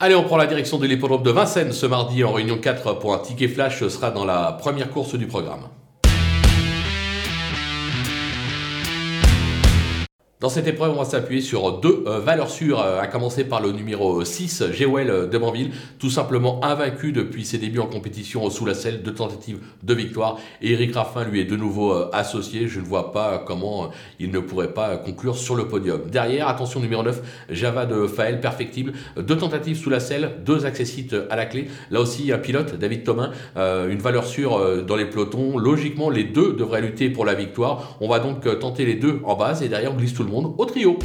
Allez, on prend la direction de l'hippodrome de Vincennes ce mardi en réunion 4 pour un ticket flash. Sera dans la première course du programme. Dans cette épreuve, on va s'appuyer sur deux euh, valeurs sûres, euh, à commencer par le numéro 6, Géwell de Banville, tout simplement invaincu depuis ses débuts en compétition sous la selle, de tentatives de victoire. Et Eric Raffin lui est de nouveau euh, associé, je ne vois pas comment il ne pourrait pas conclure sur le podium. Derrière, attention numéro 9, Java de Faël, perfectible, deux tentatives sous la selle, deux accessites à la clé. Là aussi, un pilote, David Thomas, une valeur sûre dans les pelotons. Logiquement, les deux devraient lutter pour la victoire. On va donc tenter les deux en base et derrière, on glisse tout le monde au trio.